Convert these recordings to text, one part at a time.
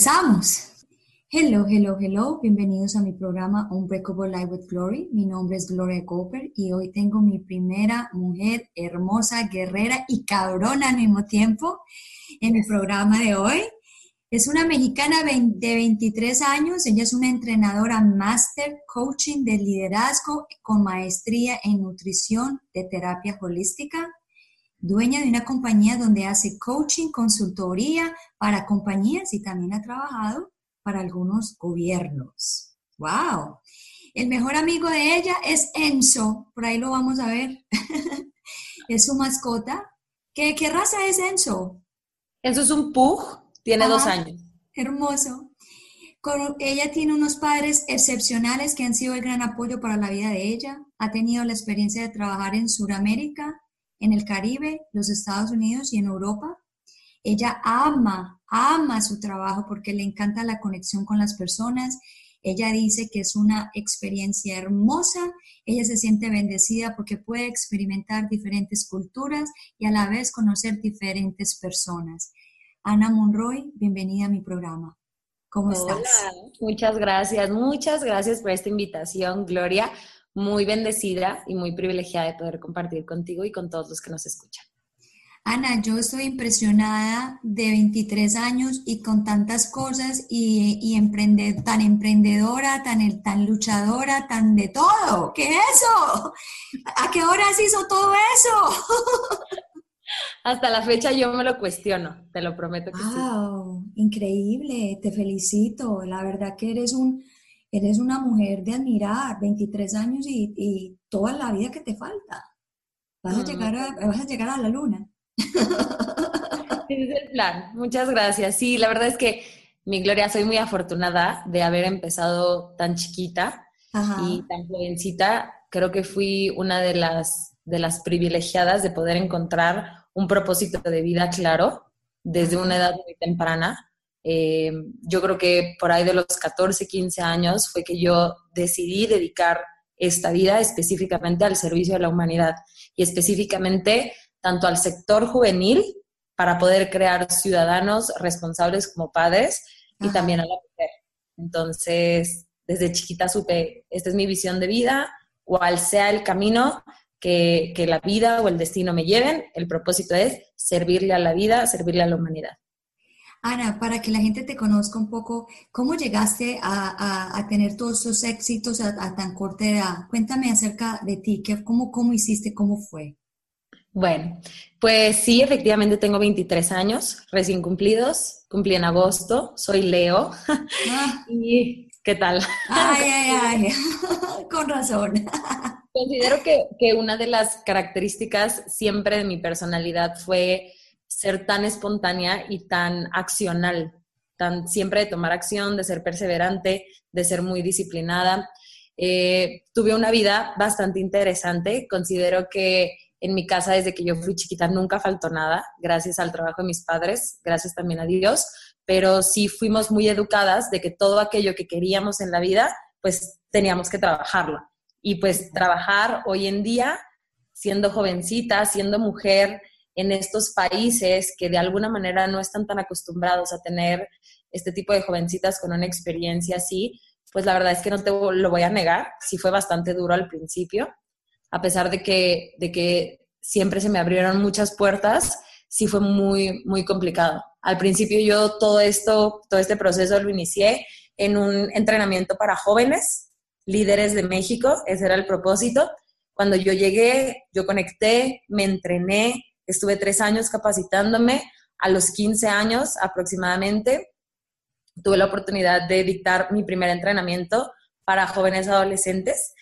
Empezamos. Hello, hello, hello. Bienvenidos a mi programa Unbreakable Life with Glory. Mi nombre es Gloria Cooper y hoy tengo mi primera mujer hermosa, guerrera y cabrona al mismo tiempo en mi programa de hoy. Es una mexicana de 23 años. Ella es una entrenadora Master coaching de liderazgo con maestría en nutrición de terapia holística dueña de una compañía donde hace coaching, consultoría para compañías y también ha trabajado para algunos gobiernos. ¡Wow! El mejor amigo de ella es Enzo, por ahí lo vamos a ver. es su mascota. ¿Qué, ¿Qué, raza es Enzo? Enzo es un pug, tiene dos años. Hermoso. ella tiene unos padres excepcionales que han sido el gran apoyo para la vida de ella. Ha tenido la experiencia de trabajar en Sudamérica, en el Caribe, los Estados Unidos y en Europa. Ella ama, ama su trabajo porque le encanta la conexión con las personas. Ella dice que es una experiencia hermosa. Ella se siente bendecida porque puede experimentar diferentes culturas y a la vez conocer diferentes personas. Ana Monroy, bienvenida a mi programa. ¿Cómo Hola, estás? Muchas gracias, muchas gracias por esta invitación, Gloria muy bendecida y muy privilegiada de poder compartir contigo y con todos los que nos escuchan. Ana, yo estoy impresionada de 23 años y con tantas cosas y, y tan emprendedora, tan, tan luchadora, tan de todo. ¿Qué es eso? ¿A qué horas hizo todo eso? Hasta la fecha yo me lo cuestiono, te lo prometo que wow, Increíble, te felicito. La verdad que eres un, eres una mujer de admirar, 23 años y, toda la vida que te falta. Vas, a, llegar a, vas a llegar a la luna. Ese es el plan. Muchas gracias. Sí, la verdad es que mi Gloria, soy muy afortunada de haber empezado tan chiquita y tan jovencita. Creo que fui una de las, de las privilegiadas de poder encontrar un propósito de vida claro desde una edad muy temprana eh, yo creo que por ahí de los 14, 15 años fue que yo decidí dedicar esta vida específicamente al servicio de la humanidad y específicamente tanto al sector juvenil para poder crear ciudadanos responsables como padres y también a la mujer. Entonces, desde chiquita supe, esta es mi visión de vida, cual sea el camino que, que la vida o el destino me lleven, el propósito es servirle a la vida, servirle a la humanidad. Ana, para que la gente te conozca un poco, ¿cómo llegaste a, tener todos esos éxitos a, tan corta edad? Cuéntame acerca de ti, cómo, ¿cómo hiciste, cómo fue? Bueno, pues sí, efectivamente tengo 23 años recién cumplidos, cumplí en agosto, soy Leo. Ah. ¿Y qué tal? Ay, ay, ay, con razón. Considero que, que una de las características siempre de mi personalidad fue ser tan espontánea y tan accional, tan siempre de tomar acción, de ser perseverante, de ser muy disciplinada. Eh, tuve una vida bastante interesante. Considero que en mi casa desde que yo fui chiquita nunca faltó nada, gracias al trabajo de mis padres, gracias también a Dios, pero sí fuimos muy educadas de que todo aquello que queríamos en la vida, pues teníamos que trabajarlo. Y pues trabajar hoy en día, siendo jovencita, siendo mujer, en estos países que de alguna manera no están tan acostumbrados a tener este tipo de jovencitas con una experiencia así, pues la verdad es que no te lo voy a negar, sí fue bastante duro al principio, a pesar de que, de que siempre se me abrieron muchas puertas, sí fue muy, muy complicado. Al principio yo todo esto, todo este proceso lo inicié en un entrenamiento para jóvenes, líderes de México, ese era el propósito. Cuando yo llegué, yo conecté, me entrené, Estuve tres años capacitándome. A los 15 años aproximadamente tuve la oportunidad de dictar mi primer entrenamiento para jóvenes adolescentes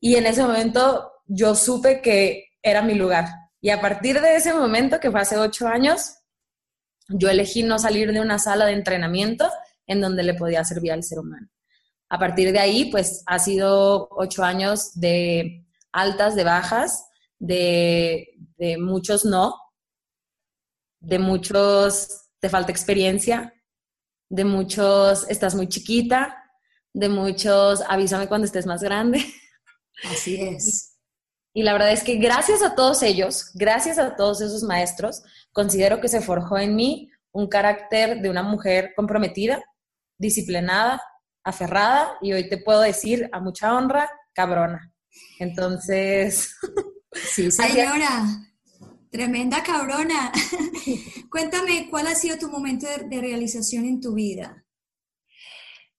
y en ese momento yo supe que era mi lugar. Y a partir de ese momento, que fue hace ocho años, yo elegí no salir de una sala de entrenamiento en donde le podía servir al ser humano. A partir de ahí, pues ha sido ocho años de altas, de bajas, de, muchos no, de muchos te falta experiencia, de muchos estás muy chiquita, de muchos avísame cuando estés más grande. Así es. Y la verdad es que gracias a todos ellos, gracias a todos esos maestros, considero que se forjó en mí un carácter de una mujer comprometida, disciplinada, aferrada y hoy te puedo decir a mucha honra, cabrona. Entonces... Sí, señora. Tremenda cabrona. Cuéntame, ¿cuál ha sido tu momento de, realización en tu vida?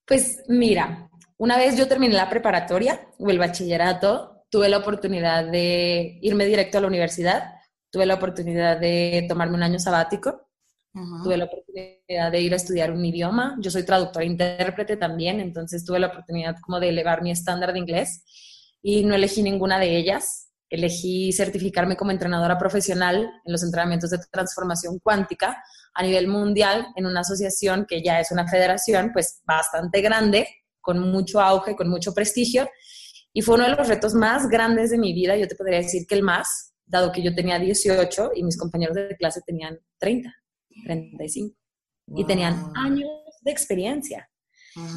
Pues mira, una vez yo terminé la preparatoria o el bachillerato, tuve la oportunidad de irme directo a la universidad, tuve la oportunidad de tomarme un año sabático, tuve la oportunidad de ir a estudiar un idioma, yo soy traductora e intérprete también, entonces tuve la oportunidad como de elevar mi estándar de inglés y no elegí ninguna de ellas, elegí certificarme como entrenadora profesional en los entrenamientos de transformación cuántica a nivel mundial en una asociación que ya es una federación pues bastante grande, con mucho auge, con mucho prestigio. Y fue uno de los retos más grandes de mi vida, yo te podría decir que el más, dado que yo tenía 18 y mis compañeros de clase tenían 30, 35. Y tenían años de experiencia.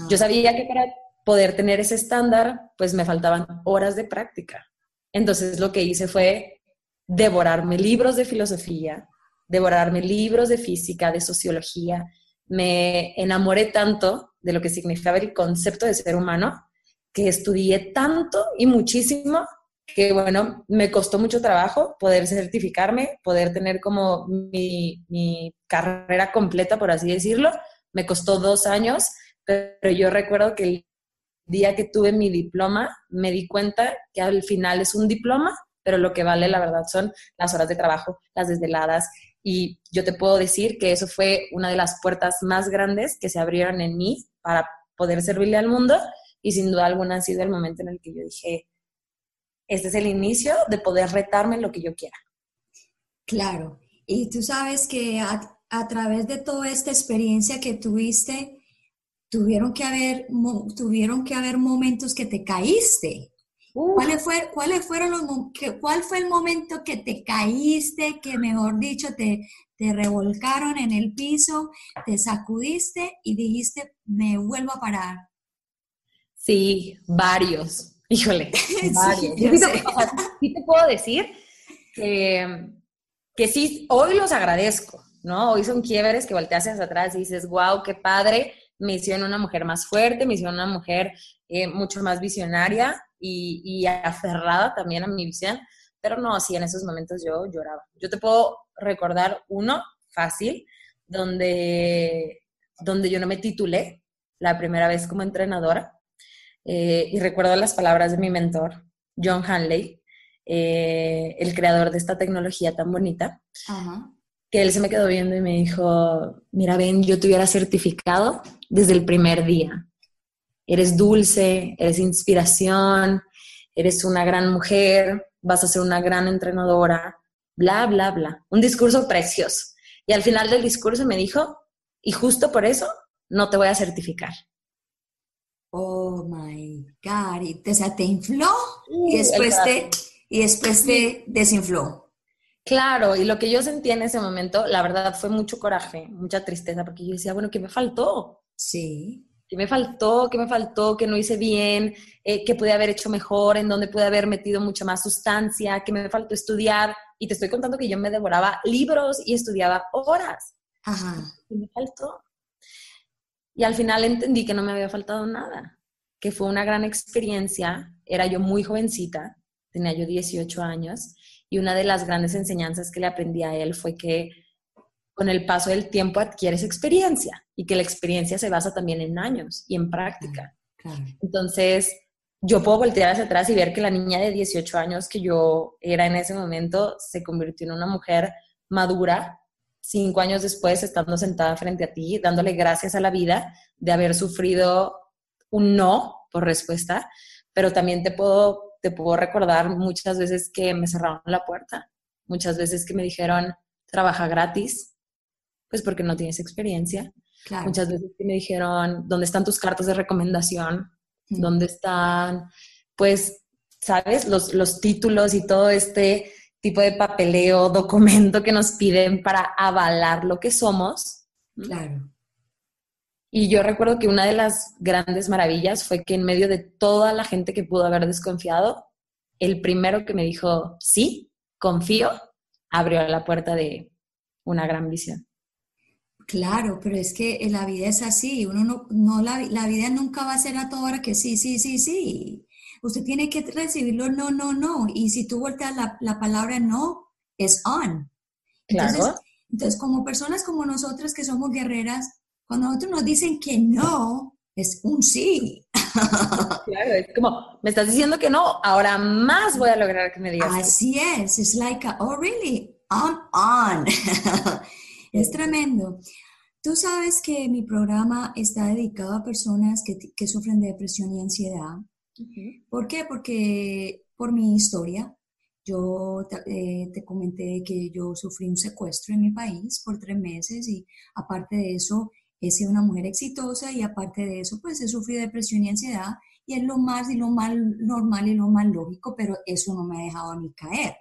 Yo sabía que para poder tener ese estándar, pues me faltaban horas de práctica. Entonces lo que hice fue devorarme libros de filosofía, devorarme libros de física, de sociología. Me enamoré tanto de lo que significaba el concepto de ser humano que estudié tanto y muchísimo que, bueno, me costó mucho trabajo poder certificarme, poder tener como mi, carrera completa, por así decirlo. Me costó dos años, pero yo recuerdo que el día que tuve mi diploma, me di cuenta que al final es un diploma, pero lo que vale, la verdad, son las horas de trabajo, las desveladas. Y yo te puedo decir que eso fue una de las puertas más grandes que se abrieron en mí para poder servirle al mundo. Y sin duda alguna ha sido el momento en el que yo dije, este es el inicio de poder retarme lo que yo quiera. Claro. Y tú sabes que a, a través de toda esta experiencia que tuviste, tuvieron que haber, tuvieron que haber momentos que te caíste. ¿Cuáles, fue, ¿Cuáles fueron los cuál fue el momento que te caíste, que mejor dicho te, te revolcaron en el piso, te sacudiste y dijiste, me vuelvo a parar? Sí, varios. Híjole, varios. sí, te, puedo decir que, que sí, hoy los agradezco, ¿no? Hoy son quiebres que volteas hacia atrás y dices, wow, qué padre, me hicieron una mujer más fuerte, me hicieron una mujer eh, mucho más visionaria y, aferrada también a mi visión, pero no, sí, en esos momentos yo lloraba. Yo te puedo recordar uno fácil, donde, donde yo no me titulé la primera vez como entrenadora, eh, y recuerdo las palabras de mi mentor, John Hanley, eh, el creador de esta tecnología tan bonita, que él se me quedó viendo y me dijo, mira, ven, yo te hubiera certificado desde el primer día. Eres dulce, eres inspiración, eres una gran mujer, vas a ser una gran entrenadora, bla, bla, bla. Un discurso precioso. Y al final del discurso me dijo, y justo por eso no te voy a certificar. Oh my God. Y, te infló y después te, y después te desinfló. Claro, y lo que yo sentí en ese momento, la verdad, fue mucho coraje, mucha tristeza, porque yo decía, bueno, ¿qué me faltó? Sí. ¿Qué me faltó? ¿Qué me faltó? ¿Qué no hice bien? Eh, ¿Qué pude haber hecho mejor? ¿En dónde pude haber metido mucha más sustancia? ¿Qué me faltó estudiar? Y te estoy contando que yo me devoraba libros y estudiaba horas. Ajá. ¿Qué me faltó? Y al final entendí que no me había faltado nada, que fue una gran experiencia. Era yo muy jovencita, tenía yo 18 años, y una de las grandes enseñanzas que le aprendí a él fue que con el paso del tiempo adquieres experiencia y que la experiencia se basa también en años y en práctica. Entonces, yo puedo voltear hacia atrás y ver que la niña de 18 años que yo era en ese momento se convirtió en una mujer madura, cinco años después, estando sentada frente a ti, dándole gracias a la vida de haber sufrido un no por respuesta, pero también te puedo, te puedo recordar muchas veces que me cerraron la puerta, muchas veces que me dijeron, trabaja gratis, pues porque no tienes experiencia. Muchas veces me dijeron, ¿dónde están tus cartas de recomendación? ¿Dónde están, pues, sabes, los, los títulos y todo este tipo de papeleo, documento que nos piden para avalar lo que somos? Claro. Y yo recuerdo que una de las grandes maravillas fue que en medio de toda la gente que pudo haber desconfiado, el primero que me dijo, sí, confío, abrió la puerta de una gran visión. Claro, pero es que la vida es así, uno no, no la, la vida nunca va a ser a toda hora que sí, sí, sí, sí. Usted tiene que recibirlo no, no, no. Y si tú volteas la, la palabra no, es on. Entonces, Claro. entonces, como personas como nosotras que somos guerreras, cuando nosotros nos dicen que no, es un sí. Claro, es como, me estás diciendo que no, ahora más voy a lograr que me digas. Así es, es like, a, oh really, I'm on. es tremendo. Tú sabes que mi programa está dedicado a personas que, que sufren de depresión y ansiedad. ¿Por qué? Porque por mi historia, yo te, eh, te comenté que yo sufrí un secuestro en mi país por tres meses y aparte de eso, he sido una mujer exitosa y aparte de eso, pues he sufrido depresión y ansiedad y es lo más y lo más normal y lo más lógico, pero eso no me ha dejado a mí caer.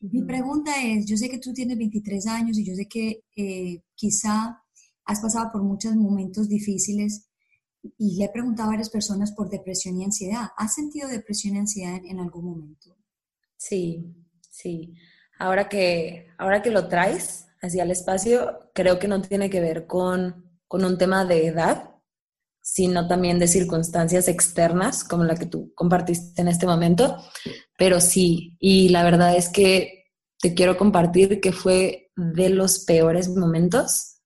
Mi pregunta es, yo sé que tú tienes 23 años y yo sé que eh, quizá has pasado por muchos momentos difíciles y le he preguntado a varias personas por depresión y ansiedad. ¿Has sentido depresión y ansiedad en, en algún momento? Sí, sí. Ahora que, ahora que lo traes hacia el espacio, creo que no tiene que ver con, con un tema de edad, sino también de circunstancias externas, como la que tú compartiste en este momento. Pero sí, y la verdad es que te quiero compartir que fue de los peores momentos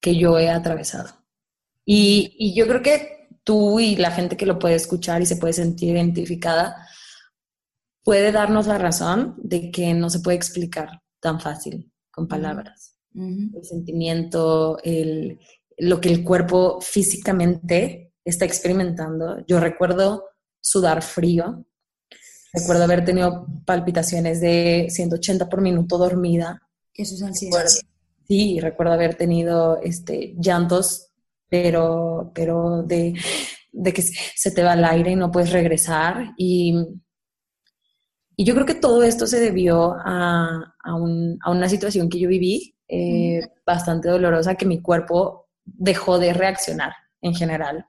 que yo he atravesado. Y, y yo creo que tú y la gente que lo puede escuchar y se puede sentir identificada puede darnos la razón de que no se puede explicar tan fácil con palabras. El sentimiento, el, lo que el cuerpo físicamente está experimentando. Yo recuerdo sudar frío, recuerdo haber tenido palpitaciones de 180 por minuto dormida, Eso es ansiedad. Sí, recuerdo haber tenido este, llantos, pero, pero de, de que se te va el aire y no puedes regresar. Y, y yo creo que todo esto se debió a, a, un- a una situación que yo viví eh, bastante dolorosa, que mi cuerpo dejó de reaccionar en general.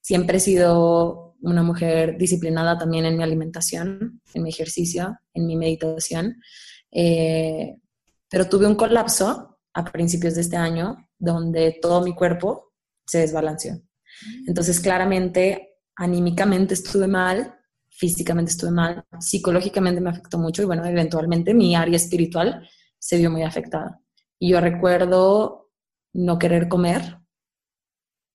Siempre he sido una mujer disciplinada también en mi alimentación, en mi ejercicio, en mi meditación. Eh, pero tuve un colapso a principios de este año donde todo mi cuerpo se desbalanceó. Entonces, claramente, anímicamente estuve mal, físicamente estuve mal, psicológicamente me afectó mucho y bueno, eventualmente mi área espiritual se vio muy afectada. Y yo recuerdo no querer comer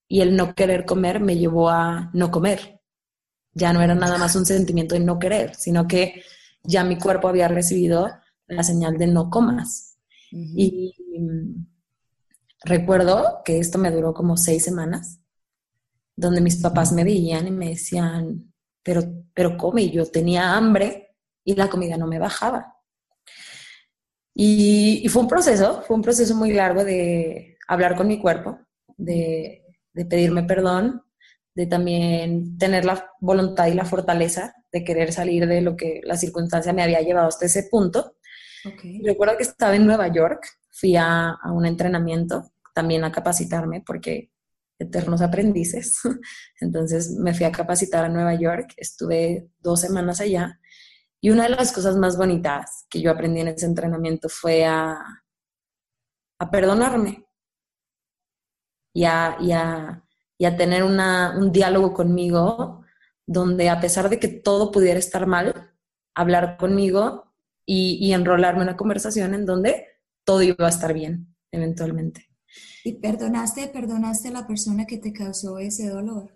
y el no querer comer me llevó a no comer. Ya no era nada más un sentimiento de no querer, sino que ya mi cuerpo había recibido la señal de no comas. Y mm, recuerdo que esto me duró como seis semanas, donde mis papás me veían y me decían, pero, pero come, y yo tenía hambre y la comida no me bajaba. Y, y fue un proceso, fue un proceso muy largo de hablar con mi cuerpo, de, de pedirme perdón, de también tener la voluntad y la fortaleza de querer salir de lo que la circunstancia me había llevado hasta ese punto. Recuerdo que estaba en Nueva York, fui a, a un entrenamiento, también a capacitarme, porque eternos aprendices. Entonces me fui a capacitar a Nueva York, estuve dos semanas allá y una de las cosas más bonitas que yo aprendí en ese entrenamiento fue a, a perdonarme y a, y a, y a tener una, un diálogo conmigo donde a pesar de que todo pudiera estar mal, hablar conmigo y, y enrolarme en una conversación en donde todo iba a estar bien eventualmente. ¿Y perdonaste, perdonaste a la persona que te causó ese dolor?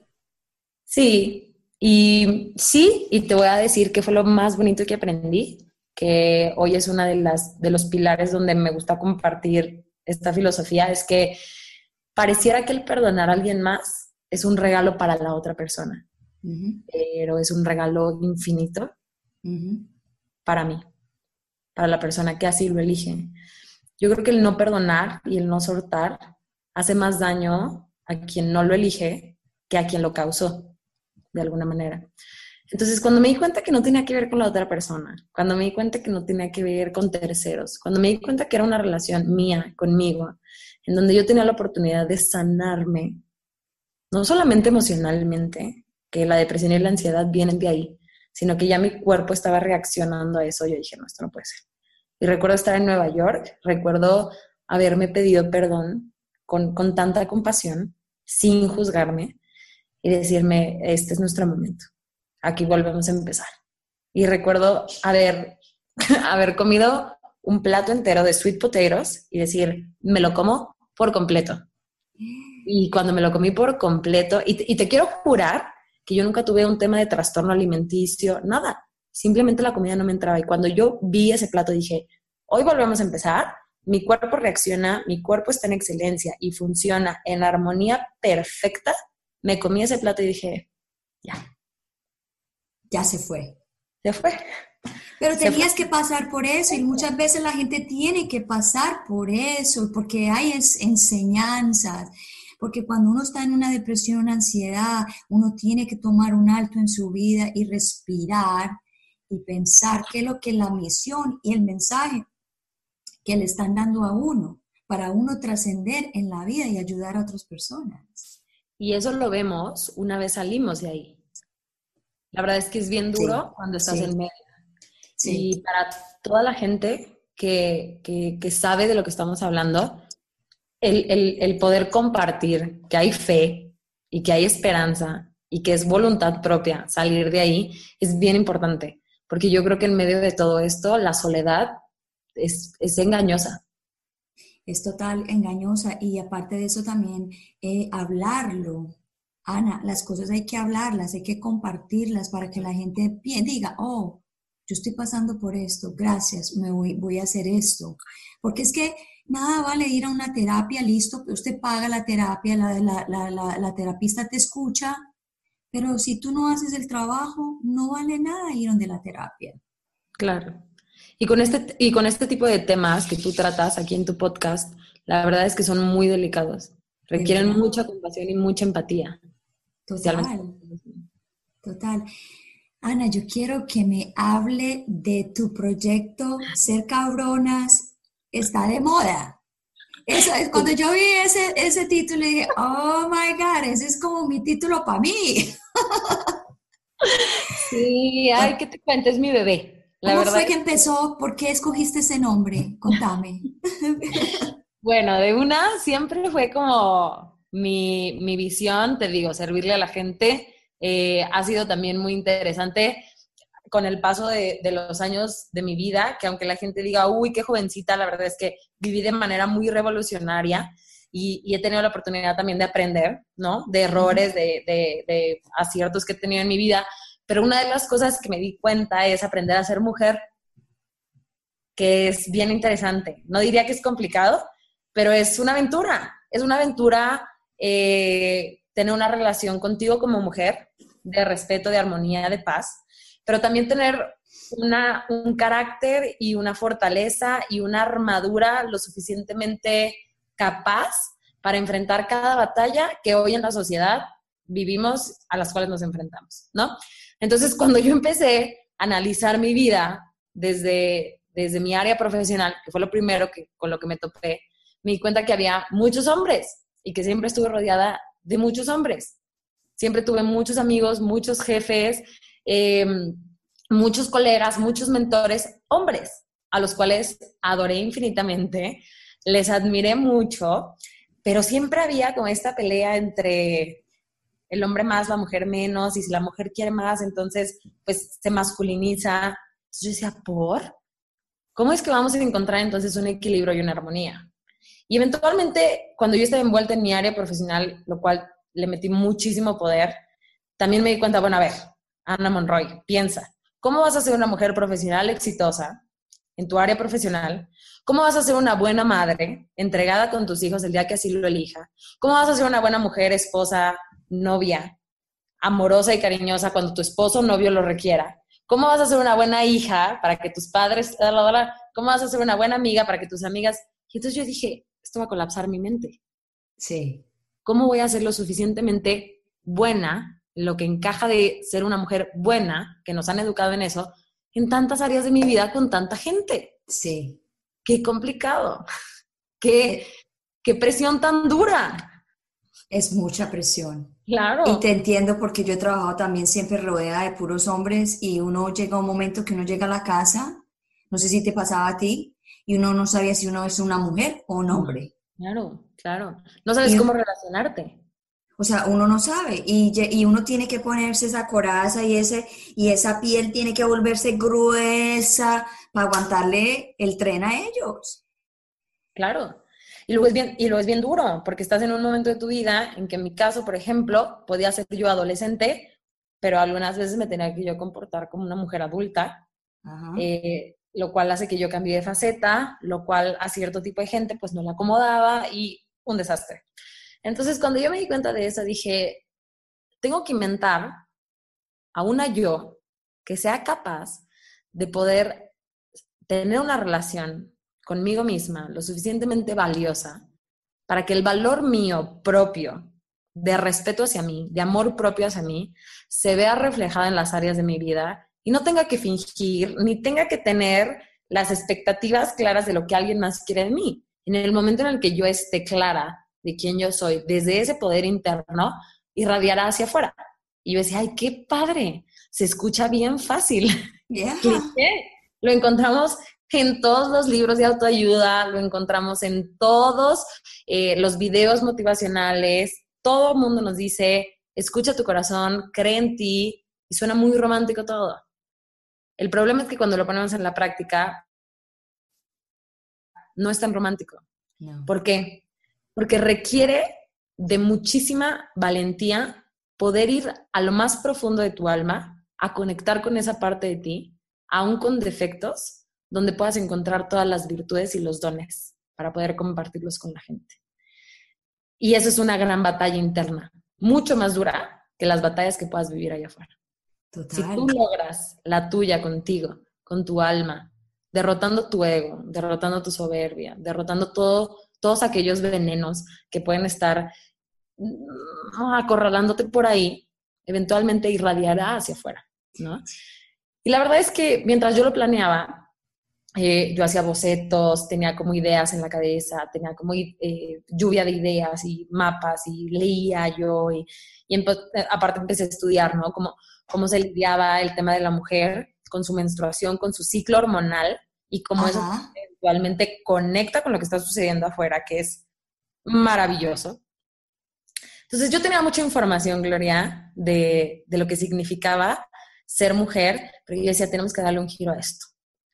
Sí, y sí, y te voy a decir que fue lo más bonito que aprendí, que hoy es una de las de los pilares donde me gusta compartir esta filosofía, es que pareciera que el perdonar a alguien más es un regalo para la otra persona, pero es un regalo infinito para mí, para la persona que así lo elige. Yo creo que el no perdonar y el no soltar hace más daño a quien no lo elige que a quien lo causó, de alguna manera. Entonces, cuando me di cuenta que no tenía que ver con la otra persona, cuando me di cuenta que no tenía que ver con terceros, cuando me di cuenta que era una relación mía, conmigo, en donde yo tenía la oportunidad de sanarme, no solamente emocionalmente, que la depresión y la ansiedad vienen de ahí, sino que ya mi cuerpo estaba reaccionando a eso, yo dije, no, esto no puede ser. Y recuerdo estar en Nueva York, recuerdo haberme pedido perdón con, con tanta compasión, sin juzgarme, y decirme, este es nuestro momento, aquí volvemos a empezar. Y recuerdo haber, haber comido un plato entero de sweet potatoes y decir, me lo como por completo. Y cuando me lo comí por completo, y te quiero jurar que yo nunca tuve un tema de trastorno alimenticio, nada. Simplemente la comida no me entraba. Y cuando yo vi ese plato dije, hoy volvemos a empezar, mi cuerpo reacciona, mi cuerpo está en excelencia y funciona en armonía perfecta, me comí ese plato y dije, ya. Ya se fue. Se fue. Pero tenías que pasar por eso y muchas veces la gente tiene que pasar por eso porque hay enseñanzas. Porque cuando uno está en una depresión, una ansiedad, uno tiene que tomar un alto en su vida y respirar y pensar qué es lo que la misión y el mensaje que le están dando a uno para uno trascender en la vida y ayudar a otras personas. Y eso lo vemos una vez salimos de ahí. La verdad es que es bien duro cuando estás en medio. Y para toda la gente que, que, sabe de lo que estamos hablando, el, el, el poder compartir que hay fe y que hay esperanza y que es voluntad propia salir de ahí es bien importante, porque yo creo que en medio de todo esto la soledad es, es engañosa. Es total engañosa y aparte de eso también eh, hablarlo. Ana, las cosas hay que hablarlas, hay que compartirlas para que la gente diga, oh, yo estoy pasando por esto, gracias, me voy, voy a hacer esto. Porque es que nada vale ir a una terapia, listo, usted paga la terapia, la, la, la, la, terapista te escucha, pero si tú no haces el trabajo, no vale nada ir donde la terapia. Claro. Y con, este, y con este tipo de temas que tú tratas aquí en tu podcast, la verdad es que son muy delicados. Requieren mucha compasión y mucha empatía. Total. Total. Ana, yo quiero que me hable de tu proyecto Ser Cabronas. Está de moda. Eso es, cuando yo vi ese, ese título, dije, oh my God, ese es como mi título para mí. Sí, ay, que te cuentes mi bebé. ¿Cómo fue que empezó? ¿Por qué escogiste ese nombre? Contame. bueno, de una siempre fue como mi, visión, te digo, servirle a la gente. Eh, ha sido también muy interesante con el paso de, los años de mi vida, que aunque la gente diga, uy, qué jovencita, la verdad es que viví de manera muy revolucionaria y, he tenido la oportunidad también de aprender, ¿no? De errores, de, de aciertos que he tenido en mi vida pero una de las cosas que me di cuenta es aprender a ser mujer, que es bien interesante. No diría que es complicado, pero es una aventura. Es una aventura eh, tener una relación contigo como mujer, de respeto, de armonía, de paz, pero también tener una, un carácter y una fortaleza y una armadura lo suficientemente capaz para enfrentar cada batalla que hoy en la sociedad vivimos, a las cuales nos enfrentamos, ¿no? Entonces, cuando yo empecé a analizar mi vida desde, desde mi área profesional, que fue lo primero que, con lo que me topé, me di cuenta que había muchos hombres y que siempre estuve rodeada de muchos hombres. Siempre tuve muchos amigos, muchos jefes, em, muchos colegas, muchos mentores, hombres, a los cuales adoré infinitamente, les admiré mucho, pero siempre había como esta pelea entre el hombre más, la mujer menos, y si la mujer quiere más, entonces pues se masculiniza. Entonces yo decía, ¿por? ¿Cómo es que vamos a encontrar entonces un equilibrio y una armonía? Y eventualmente, cuando yo estaba envuelta en mi área profesional, lo cual le metí muchísimo poder, también me di cuenta, bueno, a ver, Ana Monroy, piensa, ¿cómo vas a ser una mujer profesional exitosa en tu área profesional? ¿Cómo vas a ser una buena madre entregada con tus hijos el día que así lo elija? ¿Cómo vas a ser una buena mujer, esposa, novia amorosa y cariñosa cuando tu esposo o novio lo requiera? ¿Cómo vas a ser una buena hija para que tus padres, cómo vas a ser una buena amiga para que tus amigas? Y entonces yo dije, esto va a colapsar mi mente. Sí. ¿Cómo voy a ser lo suficientemente buena, lo que encaja de ser una mujer buena, que nos han educado en eso, en tantas áreas de mi vida con tanta gente? Sí. Qué complicado. Qué, qué presión tan dura. Es mucha presión. Claro. Y te entiendo porque yo he trabajado también siempre rodeada de puros hombres y uno llega a un momento que uno llega a la casa, No sé si te pasaba a ti y uno no sabía si uno es una mujer o un hombre. Claro, claro. No sabes cómo relacionarte. O sea, uno no sabe y, y, uno tiene que ponerse esa coraza y, ese, y esa piel tiene que volverse gruesa para aguantarle el tren a ellos. Claro. Y luego, es bien, y luego es bien duro, porque estás en un momento de tu vida en que en mi caso, por ejemplo, podía ser yo adolescente, pero algunas veces me tenía que yo comportar como una mujer adulta, eh, lo cual hace que yo cambie de faceta, lo cual a cierto tipo de gente pues no le acomodaba y un desastre. Entonces, cuando yo me di cuenta de eso, dije, tengo que inventar a una yo que sea capaz de poder tener una relación conmigo misma lo suficientemente valiosa para que el valor mío propio de respeto hacia mí, de amor propio hacia mí, se vea reflejada en las áreas de mi vida y no tenga que fingir ni tenga que tener las expectativas claras de lo que alguien más quiere de mí. En el momento en el que yo esté clara de quién yo soy, desde ese poder interno, irradiará hacia afuera. Y yo decía, ay, qué padre, se escucha bien fácil. Lo encontramos en todos los libros de autoayuda, lo encontramos en todos eh, los videos motivacionales. Todo el mundo nos dice, escucha tu corazón, cree en ti, y suena muy romántico todo. El problema es que cuando lo ponemos en la práctica, no es tan romántico. ¿Por qué? porque requiere de muchísima valentía poder ir a lo más profundo de tu alma, a conectar con esa parte de ti, aún con defectos, donde puedas encontrar todas las virtudes y los dones para poder compartirlos con la gente. Y eso es una gran batalla interna, mucho más dura que las batallas que puedas vivir allá afuera. Si tú logras la tuya contigo, con tu alma, derrotando tu ego, derrotando tu soberbia, derrotando todo todos aquellos venenos que pueden estar mm, acorralándote por ahí, eventualmente irradiará hacia afuera, ¿no? Y la verdad es que mientras yo lo planeaba, eh, yo hacía bocetos, tenía como ideas en la cabeza, tenía como eh, lluvia de ideas y mapas y leía yo y, y aparte empecé a estudiar, ¿no? Cómo, cómo se lidiaba el tema de la mujer con su menstruación, con su ciclo hormonal y cómo eso eventualmente conecta con lo que está sucediendo afuera, que es maravilloso. Entonces yo tenía mucha información, Gloria, de, de lo que significaba ser mujer, pero yo decía, tenemos que darle un giro a esto.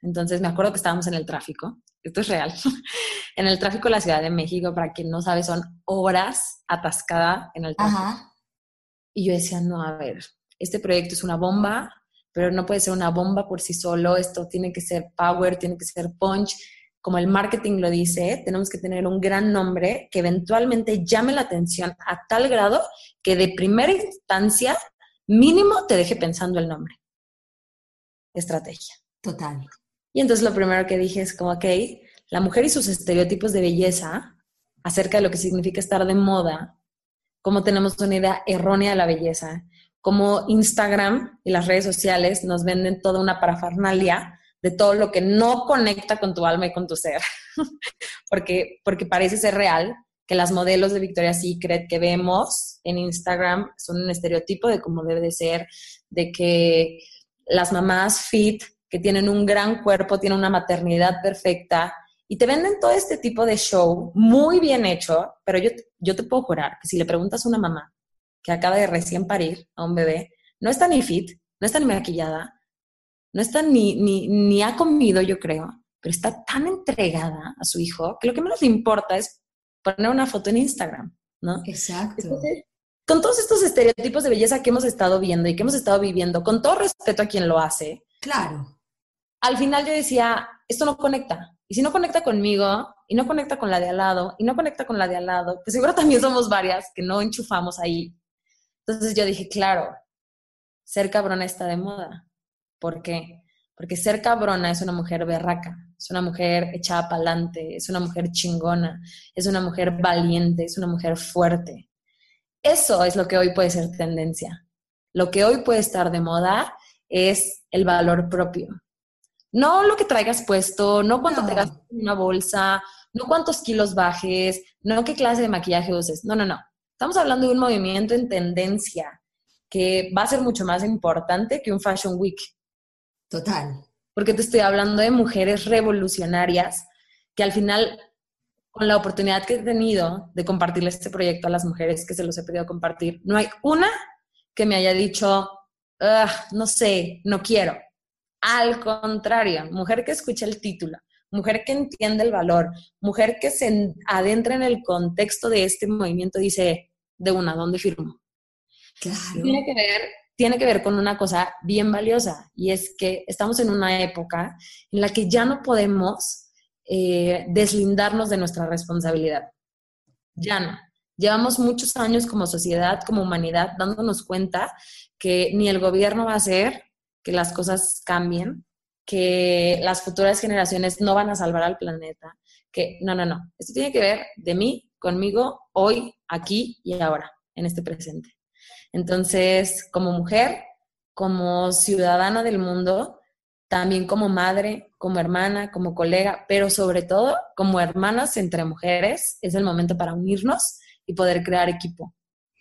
Entonces me acuerdo que estábamos en el tráfico, esto es real, en el tráfico de la Ciudad de México, para quien no sabe, son horas atascada en el tráfico. Y yo decía, no, a ver, este proyecto es una bomba, pero no puede ser una bomba por sí solo, esto tiene que ser power, tiene que ser punch, como el marketing lo dice, tenemos que tener un gran nombre que eventualmente llame la atención a tal grado que de primera instancia mínimo te deje pensando el nombre. Estrategia. Total. Y entonces lo primero que dije es como, ok, la mujer y sus estereotipos de belleza acerca de lo que significa estar de moda, cómo tenemos una idea errónea de la belleza, cómo Instagram y las redes sociales nos venden toda una parafernalia de todo lo que no conecta con tu alma y con tu ser, porque, porque parece ser real que las modelos de Victoria's Secret que vemos en Instagram son un estereotipo de cómo debe de ser, de que las mamás fit, que tienen un gran cuerpo, tienen una maternidad perfecta, y te venden todo este tipo de show muy bien hecho, pero yo, yo te puedo jurar que si le preguntas a una mamá que acaba de recién parir a un bebé, no está ni fit, no está ni maquillada, no está ni, ni, ni ha comido, yo creo, pero está tan entregada a su hijo que lo que menos le importa es poner una foto en Instagram, ¿no? Exacto. con todos estos estereotipos de belleza que hemos estado viendo y que hemos estado viviendo, con todo respeto a quien lo hace. Claro. Al final yo decía, esto no conecta. Y si no conecta conmigo, y no conecta con la de al lado, y no conecta con la de al lado, pues seguro también somos varias que no enchufamos ahí. Entonces yo dije, claro, ser cabrona está de moda. ¿Por qué? Porque ser cabrona es una mujer berraca, es una mujer echada para adelante, es una mujer chingona, es una mujer valiente, es una mujer fuerte. Eso es lo que hoy puede ser tendencia. Lo que hoy puede estar de moda es el valor propio. No lo que traigas puesto, no cuánto te gastas en una bolsa, no cuántos kilos bajes, no qué clase de maquillaje uses. No, no, no. Estamos hablando de un movimiento en tendencia que va a ser mucho más importante que un Fashion Week. Total. porque te estoy hablando de mujeres revolucionarias que al final, con la oportunidad que he tenido de compartirle este proyecto a las mujeres que se los he pedido compartir, no hay una que me haya dicho, no sé, no quiero. Al contrario, mujer que escucha el título, mujer que entiende el valor, mujer que se adentra en el contexto de este movimiento, dice, de una, ¿dónde firmo? Claro. Tiene que ver tiene que ver con una cosa bien valiosa y es que estamos en una época en la que ya no podemos eh, deslindarnos de nuestra responsabilidad. Ya no. Llevamos muchos años como sociedad, como humanidad, dándonos cuenta que ni el gobierno va a hacer que las cosas cambien, que las futuras generaciones no van a salvar al planeta, que no, no, no. Esto tiene que ver de mí, conmigo, hoy, aquí y ahora, en este presente. Entonces, como mujer, como ciudadana del mundo, también como madre, como hermana, como colega, pero sobre todo como hermanas entre mujeres, es el momento para unirnos y poder crear equipo.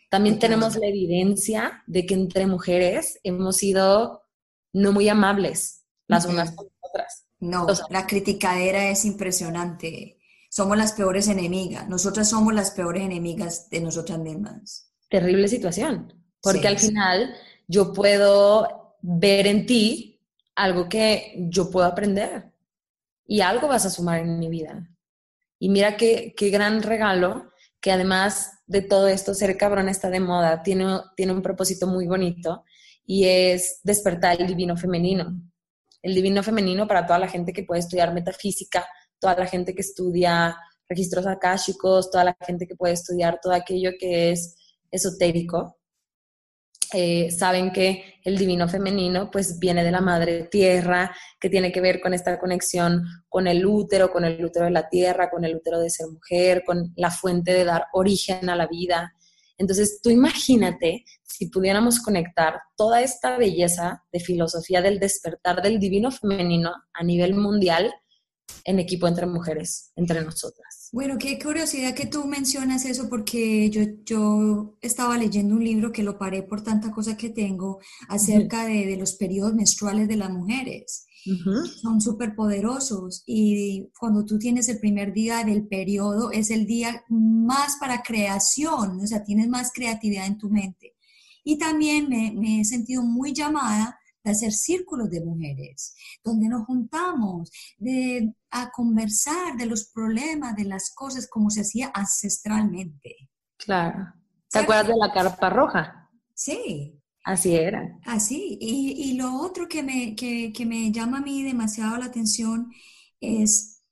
También tenemos la evidencia de que entre mujeres hemos sido no muy amables las unas con las otras. No, la criticadera es impresionante. Somos las peores enemigas. Nosotras somos las peores enemigas de nosotras mismas. Terrible situación. Porque al final yo puedo ver en ti algo que yo puedo aprender y algo vas a sumar en mi vida. Y mira qué, qué gran regalo que además de todo esto, ser cabrón está de moda, tiene, tiene un propósito muy bonito y es despertar el divino femenino. El divino femenino para toda la gente que puede estudiar metafísica, toda la gente que estudia registros akáshicos, toda la gente que puede estudiar todo aquello que es esotérico. Eh, saben que el divino femenino pues viene de la madre tierra, que tiene que ver con esta conexión con el útero, con el útero de la tierra, con el útero de ser mujer, con la fuente de dar origen a la vida. Entonces, tú imagínate si pudiéramos conectar toda esta belleza de filosofía del despertar del divino femenino a nivel mundial en equipo entre mujeres, entre nosotras. Bueno, qué curiosidad que tú mencionas eso porque yo, yo estaba leyendo un libro que lo paré por tanta cosa que tengo acerca de, de, los periodos menstruales de las mujeres. Son súper poderosos y cuando tú tienes el primer día del periodo es el día más para creación, o sea, tienes más creatividad en tu mente. Y también me, me he sentido muy llamada de hacer círculos de mujeres, donde nos juntamos de, a conversar de los problemas, de las cosas como se hacía ancestralmente. Claro. ¿Te acuerdas de la carpa roja? Sí. Así era. Así. Y, y lo otro que me, que, que, me llama a mí demasiado la atención es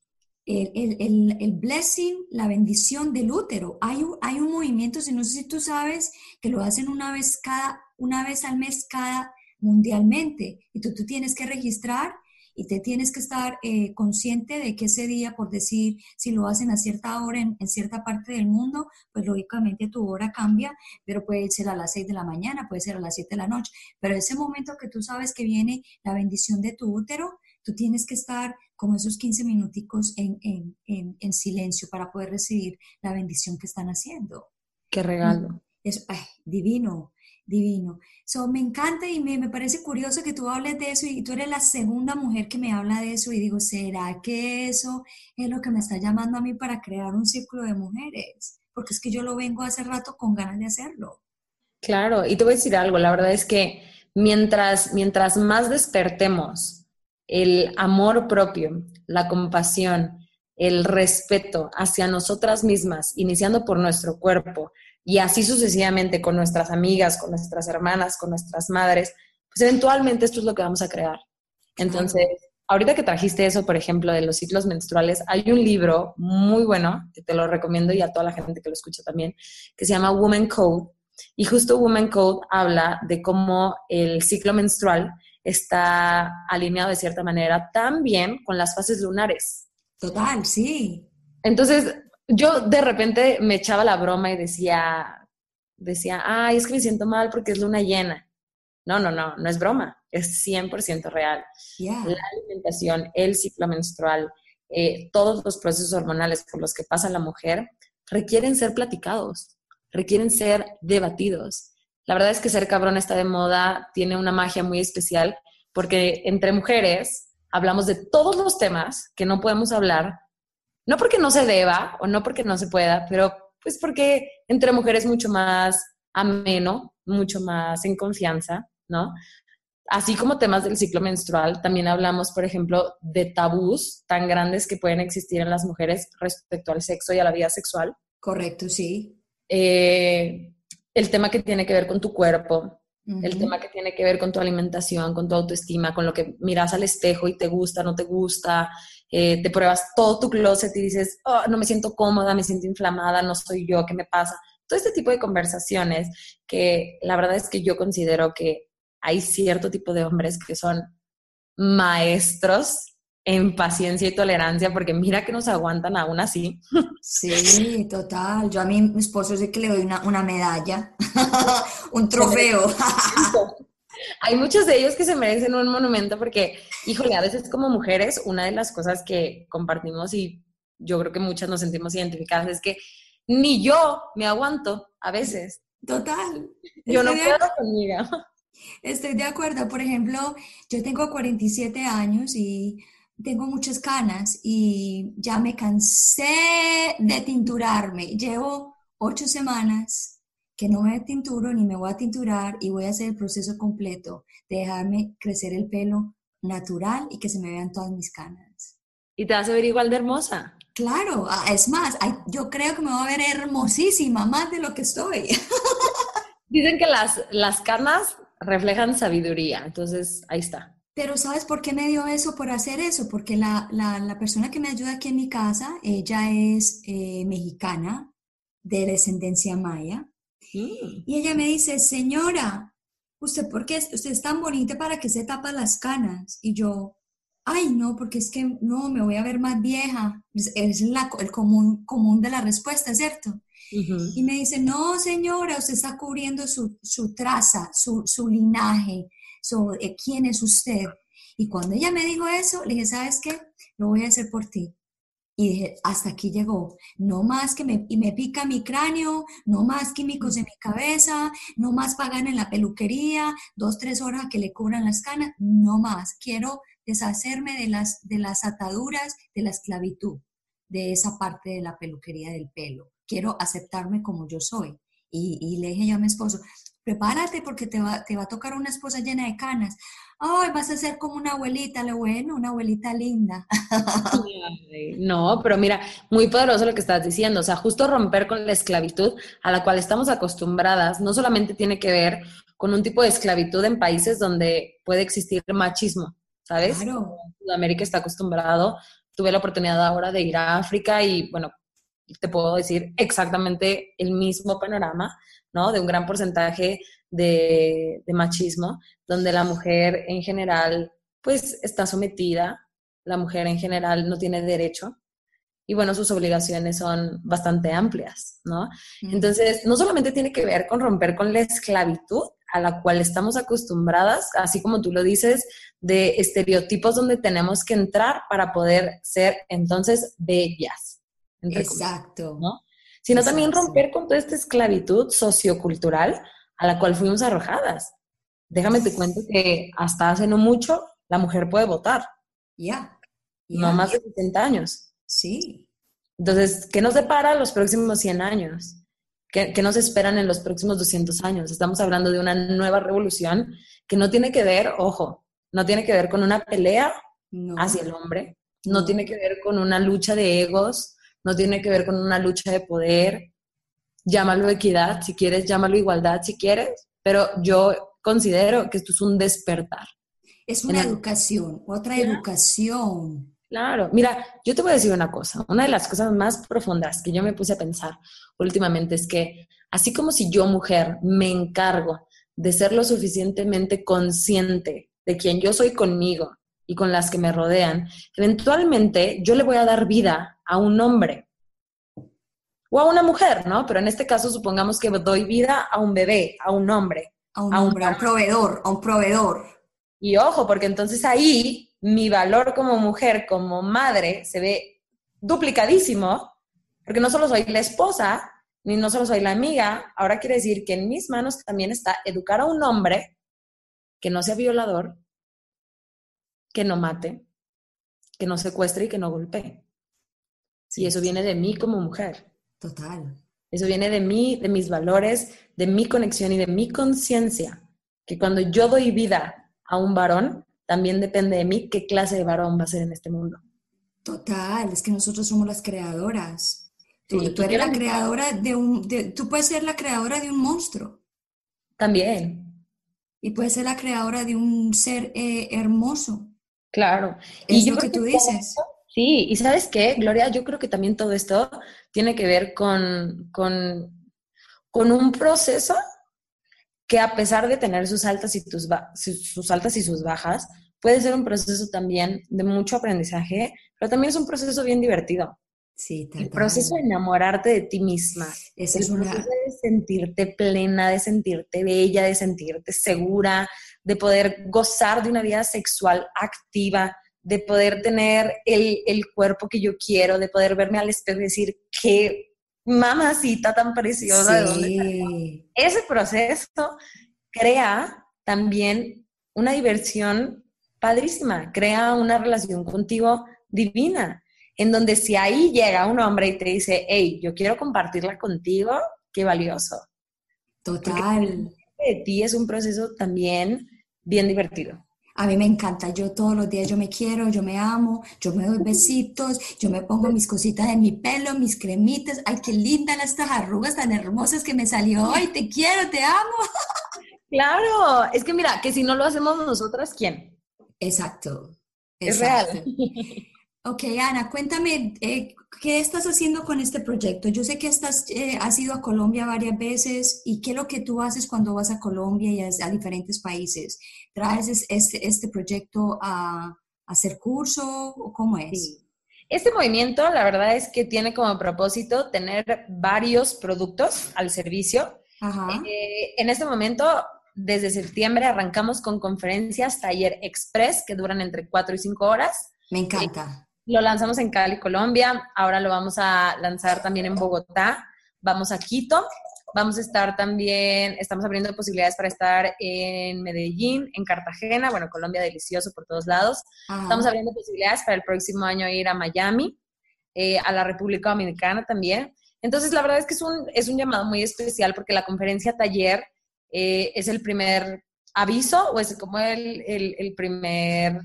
el, el, el, blessing, la bendición del útero. Hay hay un movimiento, si no sé si tú sabes, que lo hacen una vez cada, una vez al mes cada mundialmente. Y tú, tú tienes que registrar y te tienes que estar eh, consciente de que ese día, por decir, si lo hacen a cierta hora en, cierta parte del mundo, pues lógicamente tu hora cambia, pero puede ser a las 6 de la mañana, puede ser a las 7 de la noche, pero ese momento que tú sabes que viene la bendición de tu útero, tú tienes que estar como esos 15 minuticos en, en, en, en silencio para poder recibir la bendición que están haciendo. Qué regalo. Es divino divino. So, me encanta y me, me, parece curioso que tú hables de eso y tú eres la segunda mujer que me habla de eso y digo, ¿será que eso es lo que me está llamando a mí para crear un círculo de mujeres? Porque es que yo lo vengo hace rato con ganas de hacerlo. Claro, y te voy a decir algo, la verdad es que mientras, mientras más despertemos el amor propio, la compasión, el respeto hacia nosotras mismas, iniciando por nuestro cuerpo, y así sucesivamente con nuestras amigas, con nuestras hermanas, con nuestras madres, pues eventualmente esto es lo que vamos a crear. Entonces, ahorita que trajiste eso, por ejemplo, de los ciclos menstruales, hay un libro muy bueno, que te lo recomiendo y a toda la gente que lo escucha también, que se llama Woman Code. Y justo Woman Code habla de cómo el ciclo menstrual está alineado de cierta manera también con las fases lunares. Total, sí. Entonces, yo de repente me echaba la broma y decía, decía, ay, es que me siento mal porque es luna llena. No, no, no, no es broma, es 100% real. La alimentación, el ciclo menstrual, eh, todos los procesos hormonales por los que pasa la mujer requieren ser platicados, requieren ser debatidos. La verdad es que ser cabrón está de moda, tiene una magia muy especial, porque entre mujeres hablamos de todos los temas que no podemos hablar, no porque no se deba o no porque no se pueda, pero pues porque entre mujeres mucho más ameno, mucho más en confianza, ¿no? Así como temas del ciclo menstrual, también hablamos, por ejemplo, de tabús tan grandes que pueden existir en las mujeres respecto al sexo y a la vida sexual. Correcto, sí. Eh, el tema que tiene que ver con tu cuerpo, el tema que tiene que ver con tu alimentación, con tu autoestima, con lo que miras al espejo y te gusta, no te gusta, eh, te pruebas todo tu closet y dices, oh, no me siento cómoda, me siento inflamada, no soy yo, ¿qué me pasa? Todo este tipo de conversaciones que la verdad es que yo considero que hay cierto tipo de hombres que son maestros en paciencia y tolerancia, porque mira que nos aguantan aún así. Sí, total. Yo a mí, mi esposo sé que le doy una, una medalla, un trofeo. Hay muchos de ellos que se merecen un monumento porque, híjole, a veces como mujeres, una de las cosas que compartimos y yo creo que muchas nos sentimos identificadas es que ni yo me aguanto a veces. Total. Yo no puedo conmigo. Estoy de acuerdo. Por ejemplo, yo tengo 47 años y tengo muchas canas y ya me cansé de tinturarme. Llevo ocho semanas que no me tinturo ni me voy a tinturar y voy a hacer el proceso completo de dejarme crecer el pelo natural y que se me vean todas mis canas. Y te vas a ver igual de hermosa. Claro, es más, yo creo que me voy a ver hermosísima, más de lo que estoy. Dicen que las, las canas reflejan sabiduría, entonces ahí está. Pero ¿sabes por qué me dio eso por hacer eso? Porque la, la, persona que me ayuda aquí en mi casa, ella es eh, mexicana, de descendencia maya. Mm. Y ella me dice, señora, ¿usted por qué? Usted es tan bonita para que se tapa las canas. Y yo, ay, no, porque es que no, me voy a ver más vieja. Es, la, el común, común de la respuesta, ¿cierto? Y me dice, no, señora, usted está cubriendo su, su traza, su, su linaje, sobre quién es usted. Y cuando ella me dijo eso, le dije, ¿sabes qué? Lo voy a hacer por ti. Y dije, hasta aquí llegó. No más que me, y me pica mi cráneo, no más químicos en mi cabeza, no más pagan en la peluquería, dos, tres horas que le cubran las canas, no más. Quiero deshacerme de las, de las ataduras de la esclavitud, de esa parte de la peluquería del pelo. Quiero aceptarme como yo soy. Y, y le dije yo a mi esposo, prepárate porque te va, te va a tocar una esposa llena de canas. Ay, vas a ser como una abuelita, lo bueno, una abuelita linda. No, pero mira, muy poderoso lo que estás diciendo. O sea, justo romper con la esclavitud a la cual estamos acostumbradas, no solamente tiene que ver con un tipo de esclavitud en países donde puede existir machismo, ¿sabes? Claro. Sudamérica está acostumbrado. Tuve la oportunidad ahora de ir a África y, bueno, te puedo decir exactamente el mismo panorama ¿no? De un gran porcentaje de, machismo, donde la mujer en general, pues, está sometida, la mujer en general no tiene derecho, y bueno, sus obligaciones son bastante amplias, ¿no? Entonces, no solamente tiene que ver con romper con la esclavitud a la cual estamos acostumbradas, así como tú lo dices, de estereotipos donde tenemos que entrar para poder ser entonces bellas. Exacto. ¿no? Sino también romper con toda esta esclavitud sociocultural a la cual fuimos arrojadas. Déjame te cuento que hasta hace no mucho la mujer puede votar. Ya. No más de 70 años. Sí. Entonces, ¿qué nos depara los próximos 100 años? ¿Qué, ¿Qué, nos esperan en los próximos 200 años? Estamos hablando de una nueva revolución que no tiene que ver, ojo, no tiene que ver con una pelea hacia el hombre, no tiene que ver con una lucha de egos, no tiene que ver con una lucha de poder, llámalo equidad si quieres, llámalo igualdad si quieres, pero yo considero que esto es un despertar. Es una educación, otra educación. Claro, mira, yo te voy a decir una cosa, una de las cosas más profundas que yo me puse a pensar últimamente es que así como si yo mujer me encargo de ser lo suficientemente consciente de quién yo soy conmigo y con las que me rodean, eventualmente yo le voy a dar vida a un hombre o a una mujer, ¿no? Pero en este caso supongamos que doy vida a un bebé, a un hombre. A un hombre, a un proveedor, a un proveedor. Y ojo, porque entonces ahí mi valor como mujer, como madre, se ve duplicadísimo, porque no solo soy la esposa, ni no solo soy la amiga, ahora quiere decir que en mis manos también está educar a un hombre que no sea violador, que no mate, que no secuestre y que no golpee. Y eso viene de mí como mujer. Total. Eso viene de mí, de mis valores, de mi conexión y de mi conciencia. Que cuando yo doy vida a un varón, también depende de mí qué clase de varón va a ser en este mundo. Total, es que nosotros somos las creadoras. Tú, eres la creadora de un, tú puedes ser la creadora de un monstruo. También. Y puedes ser la creadora de un ser eh, hermoso. Claro. Es y lo que tú dices. sí, y sabes qué, Gloria, yo creo que también todo esto tiene que ver con, con, con un proceso que a pesar de tener sus altas y sus altas y sus bajas, puede ser un proceso también de mucho aprendizaje, pero también es un proceso bien divertido. Sí, El proceso de enamorarte de ti misma. es el proceso de sentirte plena, de sentirte bella, de sentirte segura, de poder gozar de una vida sexual activa, de poder tener el, el cuerpo que yo quiero, de poder verme al espejo y decir qué mamacita tan preciosa. Sí. Ese proceso crea también una diversión padrísima, crea una relación contigo divina, en donde si ahí llega un hombre y te dice, hey, yo quiero compartirla contigo, qué valioso. Total. de ti es un proceso también bien divertido. A mí me encanta, yo todos los días yo me quiero, yo me amo, yo me doy besitos, yo me pongo mis cositas en mi pelo, mis cremitas, ay, qué lindas estas arrugas tan hermosas que me salió ay, te quiero, te amo. Claro, es que mira, que si no lo hacemos nosotras, ¿quién? Exacto. Es real. Ok, Ana, cuéntame, eh, ¿qué estás haciendo con este proyecto? Yo sé que estás, eh, has ido a Colombia varias veces y qué es lo que tú haces cuando vas a Colombia y a, diferentes países. ¿Traes este, este proyecto a, hacer curso o cómo es? Este movimiento, la verdad es que tiene como propósito tener varios productos al servicio. Eh, en este momento, desde septiembre, arrancamos con conferencias, taller express, que duran entre 4 y 5 horas. Me encanta. Lo lanzamos en Cali, Colombia. Ahora lo vamos a lanzar también en Bogotá. Vamos a Quito. Vamos a estar también, estamos abriendo posibilidades para estar en Medellín, en Cartagena, bueno, Colombia delicioso por todos lados. Estamos abriendo posibilidades para el próximo año ir a Miami, eh, a la República Dominicana también. Entonces, la verdad es que es un, es un llamado muy especial porque la conferencia taller eh, es el primer aviso o es como el, el, el primer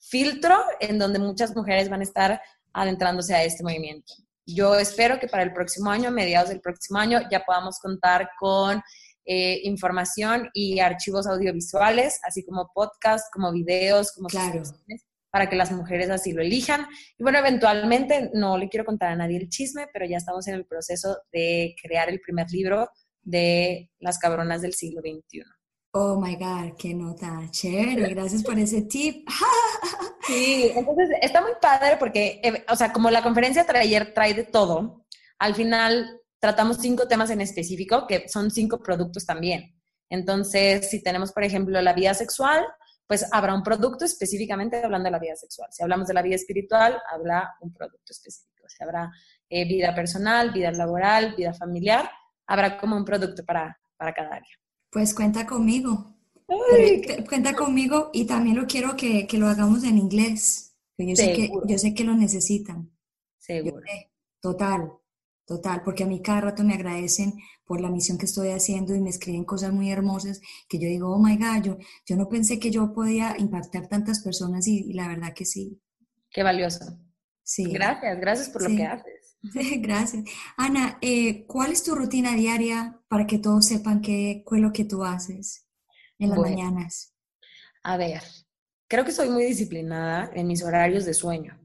filtro en donde muchas mujeres van a estar adentrándose a este movimiento. Yo espero que para el próximo año, mediados del próximo año, ya podamos contar con eh, información y archivos audiovisuales, así como podcasts, como videos, como claro. para que las mujeres así lo elijan. Y bueno, eventualmente, no le quiero contar a nadie el chisme, pero ya estamos en el proceso de crear el primer libro de las cabronas del siglo XXI. Oh my God, qué nota. Chévere, gracias por ese tip. Sí, entonces está muy padre porque, eh, o sea, como la conferencia trae, trae de todo, al final tratamos cinco temas en específico que son cinco productos también. Entonces, si tenemos, por ejemplo, la vida sexual, pues habrá un producto específicamente hablando de la vida sexual. Si hablamos de la vida espiritual, habrá un producto específico. Si habrá eh, vida personal, vida laboral, vida familiar, habrá como un producto para, para cada área. Pues cuenta conmigo. cuenta conmigo y también lo quiero que, lo hagamos en inglés. Yo sé, que, yo sé que lo necesitan. Seguro. total, total, porque a mí cada rato me agradecen por la misión que estoy haciendo y me escriben cosas muy hermosas que yo digo, oh my God, yo, yo no pensé que yo podía impactar tantas personas y, la verdad que sí. Qué valioso. Sí. Gracias, gracias por lo que haces. Gracias. Ana, eh, ¿cuál es tu rutina diaria para que todos sepan qué, es lo que tú haces? en las mañanas? A ver, creo que soy muy disciplinada en mis horarios de sueño.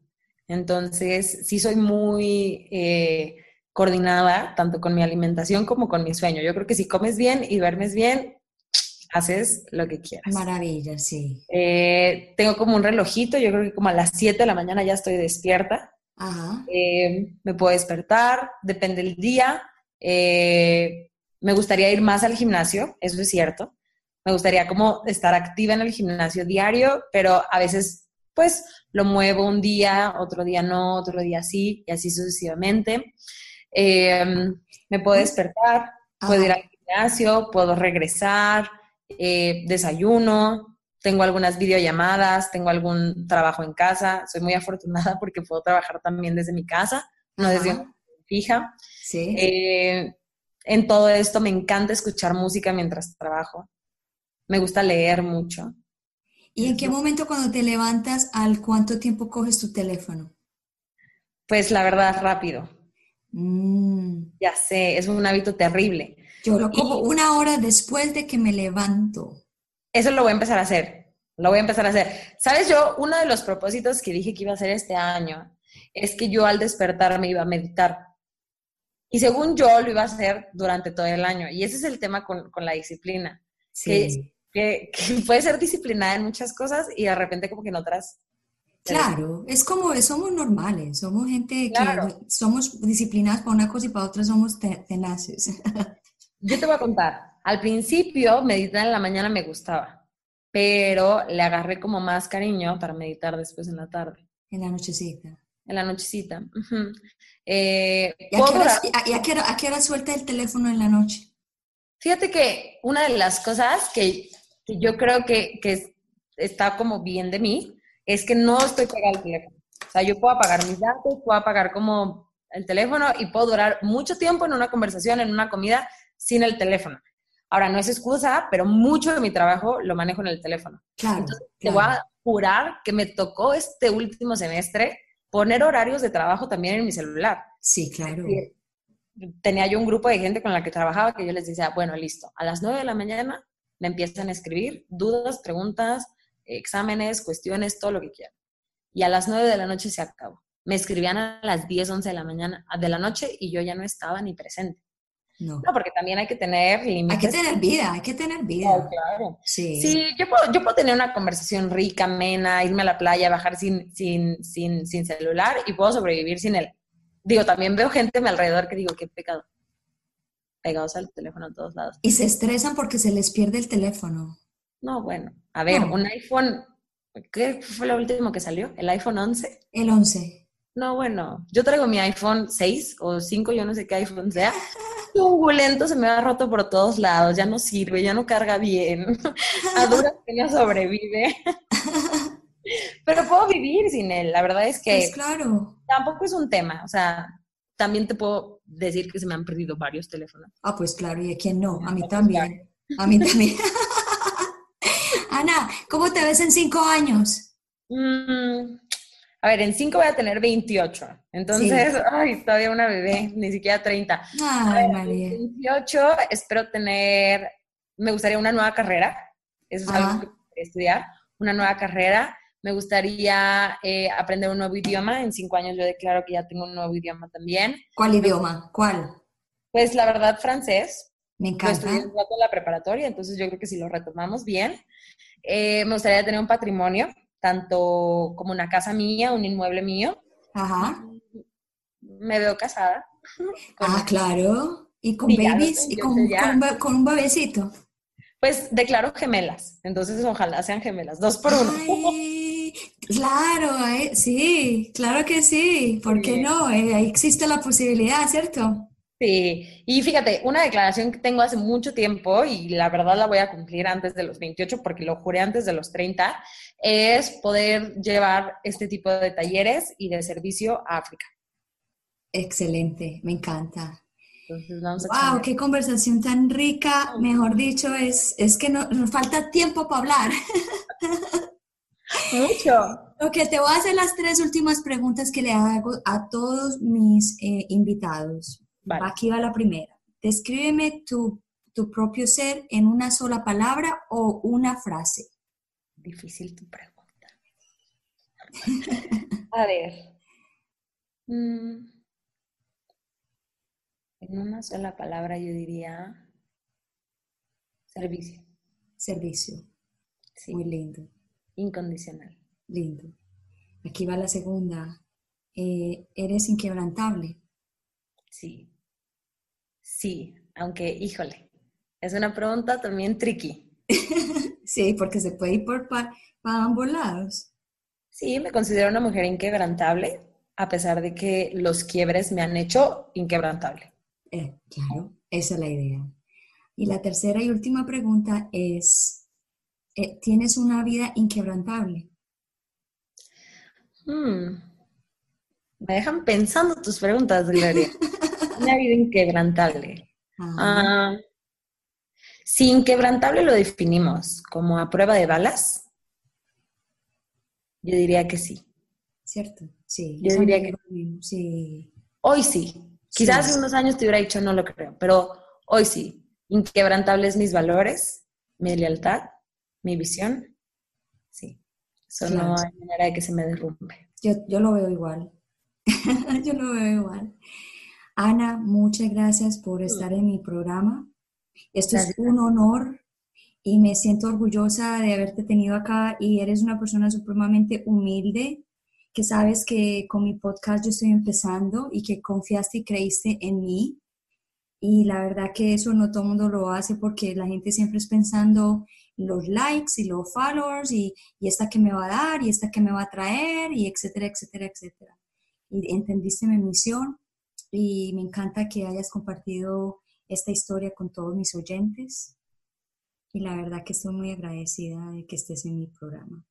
Entonces, sí soy muy eh, coordinada tanto con mi alimentación como con mi sueño. Yo creo que si comes bien y duermes bien, haces lo que quieras. Maravilla, sí. Eh, tengo como un relojito, yo creo que como a las 7 de la mañana ya estoy despierta. Ajá. Eh, me puedo despertar, depende del día. me gustaría ir más al gimnasio, eso es cierto me gustaría como estar activa en el gimnasio diario, pero a veces pues lo muevo un día, otro día no, otro día sí, y así sucesivamente. Em, me puedo despertar, puedo ir al gimnasio, puedo regresar, eh, desayuno, tengo algunas videollamadas, tengo algún trabajo en casa. Soy muy afortunada porque puedo trabajar también desde mi casa, no desde una fija. Sí. Eh, en todo esto me encanta escuchar música mientras trabajo. Me gusta leer mucho. ¿Y en qué momento cuando te levantas, al cuánto tiempo coges tu teléfono? Pues la verdad, rápido. Mm. Ya sé, es un hábito terrible. Yo lo cojo una hora después de que me levanto. Eso lo voy a empezar a hacer. Lo voy a empezar a hacer. Sabes, yo, uno de los propósitos que dije que iba a hacer este año es que yo al despertar me iba a meditar. Y según yo, lo iba a hacer durante todo el año. Y ese es el tema con, con la disciplina. Sí. Que, que, puede ser disciplinada en muchas cosas y de repente como que en otras... Claro, es como, somos normales, somos gente que somos disciplinadas para una cosa y para otra somos tenaces. Yo te voy a contar, al principio meditar en la mañana me gustaba, pero le agarré como más cariño para meditar después en la tarde. En la nochecita. En la nochecita. eh, ¿Y, a qué, hora, y a, qué hora, a qué hora suelta el teléfono en la noche? Fíjate que una de las cosas que, que yo creo que, que, está como bien de mí es que no estoy pegada al teléfono. O sea, yo puedo apagar mis datos, puedo apagar como el teléfono y puedo durar mucho tiempo en una conversación, en una comida, sin el teléfono. Ahora, no es excusa, pero mucho de mi trabajo lo manejo en el teléfono. Claro, Entonces, claro. te voy a jurar que me tocó este último semestre poner horarios de trabajo también en mi celular. Sí, claro. Tenía yo un grupo de gente con la que trabajaba que yo les decía, bueno, listo, a las 9 de la mañana me empiezan a escribir dudas, preguntas, exámenes, cuestiones, todo lo que quieran. Y a las 9 de la noche se acabó. Me escribían a las 10, 11 de la mañana, de la noche y yo ya no estaba ni presente. No. no. porque también hay que tener límites. Hay que tener vida, hay que tener vida. Oh, claro. Sí. Sí, yo puedo, yo puedo tener una conversación rica, amena, irme a la playa, bajar sin, sin, sin, sin celular y puedo sobrevivir sin él. Digo, también veo gente a mi alrededor que digo, qué pecado. Pegados al teléfono a todos lados. Y se estresan porque se les pierde el teléfono. No, bueno. A ver, No. un iPhone, ¿qué fue lo último que salió? ¿El iPhone 11? El 11. No, bueno, yo traigo mi iPhone 6 o 5, yo no sé qué iPhone sea. Turbulento, se me ha roto por todos lados, ya no sirve, ya no carga bien. A duras penas sobrevive. Pero puedo vivir sin él, la verdad es que Pues claro. tampoco es un tema, o sea, también te puedo decir que se me han perdido varios teléfonos. Ah, pues claro, ¿y a quién no? A mí Pues también. A mí también. Ana, ¿cómo te ves en cinco años? Mm, a ver, en 5 voy a tener 28, entonces, ay, todavía una bebé, ni siquiera 30. Ay, María. 28, espero tener, me gustaría una nueva carrera, eso es Ajá. algo que estudiar, una nueva carrera. Me gustaría eh, aprender un nuevo idioma. En cinco años yo declaro que ya tengo un nuevo idioma también. ¿Cuál idioma? ¿Cuál? Pues la verdad, francés. Me Lo encanta. estudié rato en la preparatoria, entonces yo creo que si lo retomamos bien. Eh, me gustaría tener un patrimonio, tanto como una casa mía, un inmueble mío. Ajá. Me veo casada. Ah, claro. Y con lo babies, y con, un be- con un bebecito. Pues declaro gemelas, entonces ojalá sean gemelas, dos por uno. Ay, claro, eh, sí, claro que sí. ¿Por qué no? Eh, ahí existe la posibilidad, ¿cierto? Sí, y fíjate, una declaración que tengo hace mucho tiempo y la verdad la voy a cumplir antes de los 28 porque lo juré antes de los 30, es poder llevar este tipo de talleres y de servicio a África. Excelente, me encanta. Entonces vamos a Wow, qué conversación tan rica. Mejor dicho, es, es que no, nos falta tiempo para hablar. Mucho. Ok, te voy a hacer las tres últimas preguntas que le hago a todos mis eh, invitados. Vale. Aquí va la primera. Descríbeme tu, tu propio ser en una sola palabra o una frase. Difícil tu pregunta. A ver. Mm, En una sola palabra yo diría servicio. Servicio. Sí, Muy lindo, incondicional. lindo. Aquí va la segunda. Eh, ¿Eres inquebrantable? Sí. Sí, aunque, híjole, es una pregunta también tricky. Sí, porque se puede ir por pa- ambos lados. Sí, me considero una mujer inquebrantable, a pesar de que los quiebres me han hecho inquebrantable. Eh, claro, esa es la idea. Y la tercera y última pregunta es, eh, tienes una vida inquebrantable. Hmm. Me dejan pensando tus preguntas, Gloria. una vida inquebrantable. Ah, si inquebrantable lo definimos como a prueba de balas, yo diría que sí. ¿Cierto? Sí. Yo diría que sí. Hoy sí. Quizás hace unos años te hubiera dicho no lo creo, pero hoy sí. Inquebrantables mis valores, mi lealtad, mi visión. Sí. Eso no hay manera de que se me derrumbe. Yo, yo lo veo igual. yo lo veo igual. Ana, muchas gracias por estar en mi programa. Esto es un honor y me siento orgullosa de haberte tenido acá y eres una persona supremamente humilde que sabes que con mi podcast yo estoy empezando y que confiaste y creíste en mí. Y la verdad que eso no todo el mundo lo hace porque la gente siempre es pensando los likes y los followers y, y esta que me va a dar y esta que me va a traer y etcétera, etcétera, etcétera. Y entendiste mi misión y me encanta que hayas compartido esta historia con todos mis oyentes. Y la verdad que estoy muy agradecida de que estés en mi programa.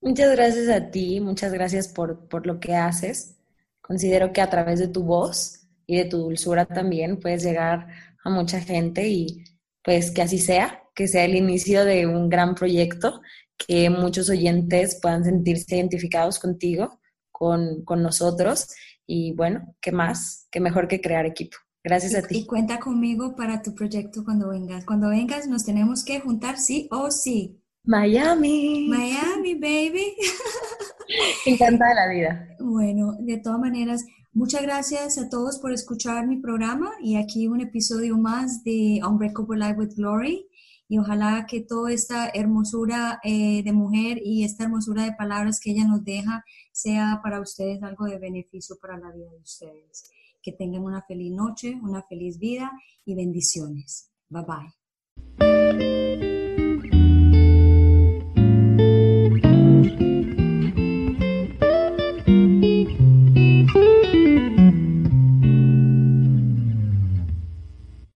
Muchas gracias a ti, muchas gracias por, por lo que haces. Considero que a través de tu voz y de tu dulzura también puedes llegar a mucha gente y pues que así sea, que sea el inicio de un gran proyecto, que muchos oyentes puedan sentirse identificados contigo, con, con nosotros y bueno, ¿qué más? ¿Qué mejor que crear equipo? Gracias a ti. Y cuenta conmigo para tu proyecto cuando vengas. Cuando vengas nos tenemos que juntar sí o sí. Miami. Miami, baby. Encantada de la vida. Bueno, de todas maneras, muchas gracias a todos por escuchar mi programa y aquí un episodio más de Unbreakable Life with Glory. Y ojalá que toda esta hermosura eh, de mujer y esta hermosura de palabras que ella nos deja sea para ustedes algo de beneficio para la vida de ustedes. Que tengan una feliz noche, una feliz vida y bendiciones. Bye bye.